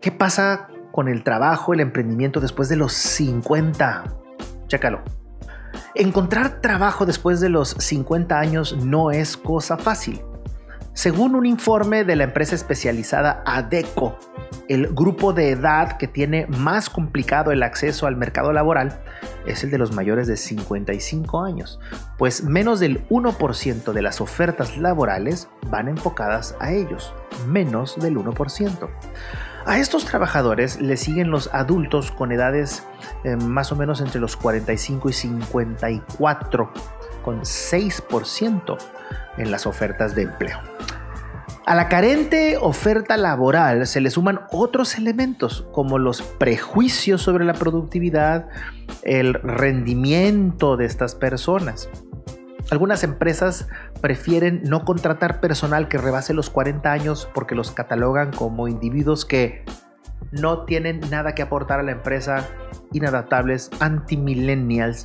¿Qué pasa con el trabajo, el emprendimiento después de los 50? Chécalo. Encontrar trabajo después de los 50 años no es cosa fácil. Según un informe de la empresa especializada ADECO, el grupo de edad que tiene más complicado el acceso al mercado laboral es el de los mayores de 55 años, pues menos del 1% de las ofertas laborales van enfocadas a ellos, menos del 1%. A estos trabajadores le siguen los adultos con edades eh, más o menos entre los 45 y 54, con 6% en las ofertas de empleo. A la carente oferta laboral se le suman otros elementos como los prejuicios sobre la productividad, el rendimiento de estas personas. Algunas empresas prefieren no contratar personal que rebase los 40 años porque los catalogan como individuos que no tienen nada que aportar a la empresa, inadaptables, anti-millennials.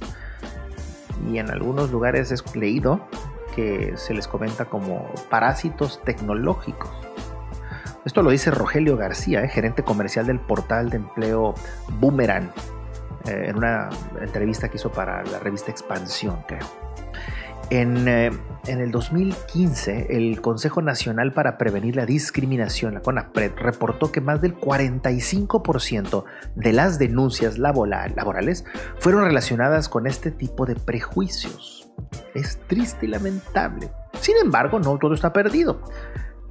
Y en algunos lugares he leído que se les comenta como parásitos tecnológicos. Esto lo dice Rogelio García, eh, gerente comercial del portal de empleo Boomerang, eh, en una entrevista que hizo para la revista Expansión, creo. En, eh, en, el 2015, el Consejo Nacional para Prevenir la Discriminación, la CONAPRED, reportó que más del 45% de las denuncias laborales fueron relacionadas con este tipo de prejuicios. Es triste y lamentable. Sin embargo, no todo está perdido.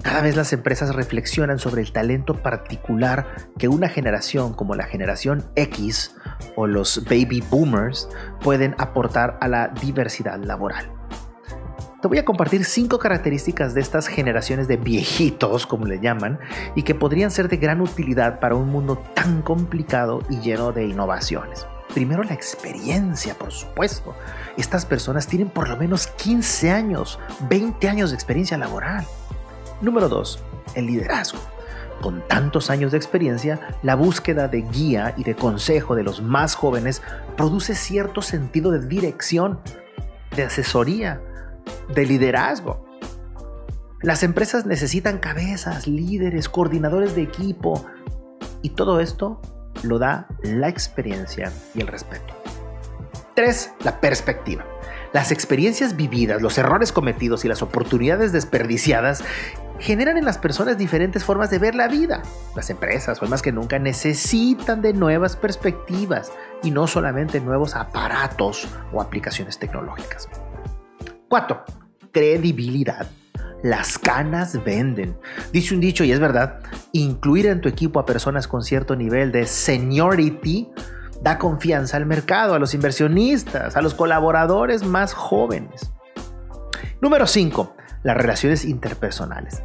Cada vez las empresas reflexionan sobre el talento particular que una generación como la generación X o los baby boomers pueden aportar a la diversidad laboral. Te voy a compartir cinco características de estas generaciones de viejitos, como le llaman, y que podrían ser de gran utilidad para un mundo tan complicado y lleno de innovaciones. Primero la experiencia, por supuesto. Estas personas tienen por lo menos 15 años, 20 años de experiencia laboral. Número 2. El liderazgo. Con tantos años de experiencia, la búsqueda de guía y de consejo de los más jóvenes produce cierto sentido de dirección, de asesoría, de liderazgo. Las empresas necesitan cabezas, líderes, coordinadores de equipo y todo esto lo da la experiencia y el respeto. 3. La perspectiva. Las experiencias vividas, los errores cometidos y las oportunidades desperdiciadas generan en las personas diferentes formas de ver la vida. Las empresas, hoy más que nunca, necesitan de nuevas perspectivas y no solamente nuevos aparatos o aplicaciones tecnológicas. 4. Credibilidad. Las canas venden. Dice un dicho y es verdad, incluir en tu equipo a personas con cierto nivel de seniority da confianza al mercado, a los inversionistas, a los colaboradores más jóvenes. Número 5. Las relaciones interpersonales.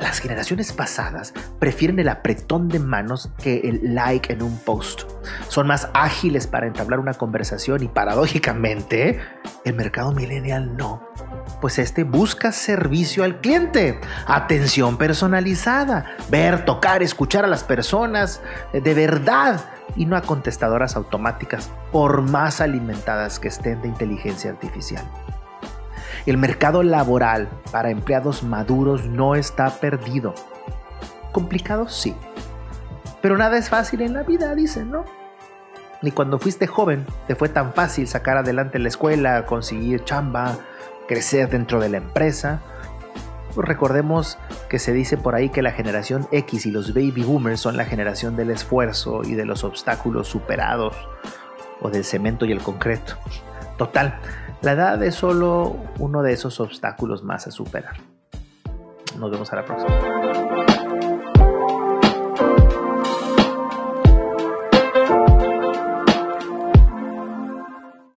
Las generaciones pasadas prefieren el apretón de manos que el like en un post. Son más ágiles para entablar una conversación y paradójicamente el mercado millennial no. Pues este busca servicio al cliente, atención personalizada, ver, tocar, escuchar a las personas de verdad y no a contestadoras automáticas por más alimentadas que estén de inteligencia artificial. El mercado laboral para empleados maduros no está perdido. Complicado, sí. Pero nada es fácil en la vida, dicen, ¿no? Ni cuando fuiste joven te fue tan fácil sacar adelante la escuela, conseguir chamba, crecer dentro de la empresa. Recordemos que se dice por ahí que la generación X y los baby boomers son la generación del esfuerzo y de los obstáculos superados, o del cemento y el concreto. Total, la edad es solo uno de esos obstáculos más a superar. Nos vemos a la próxima.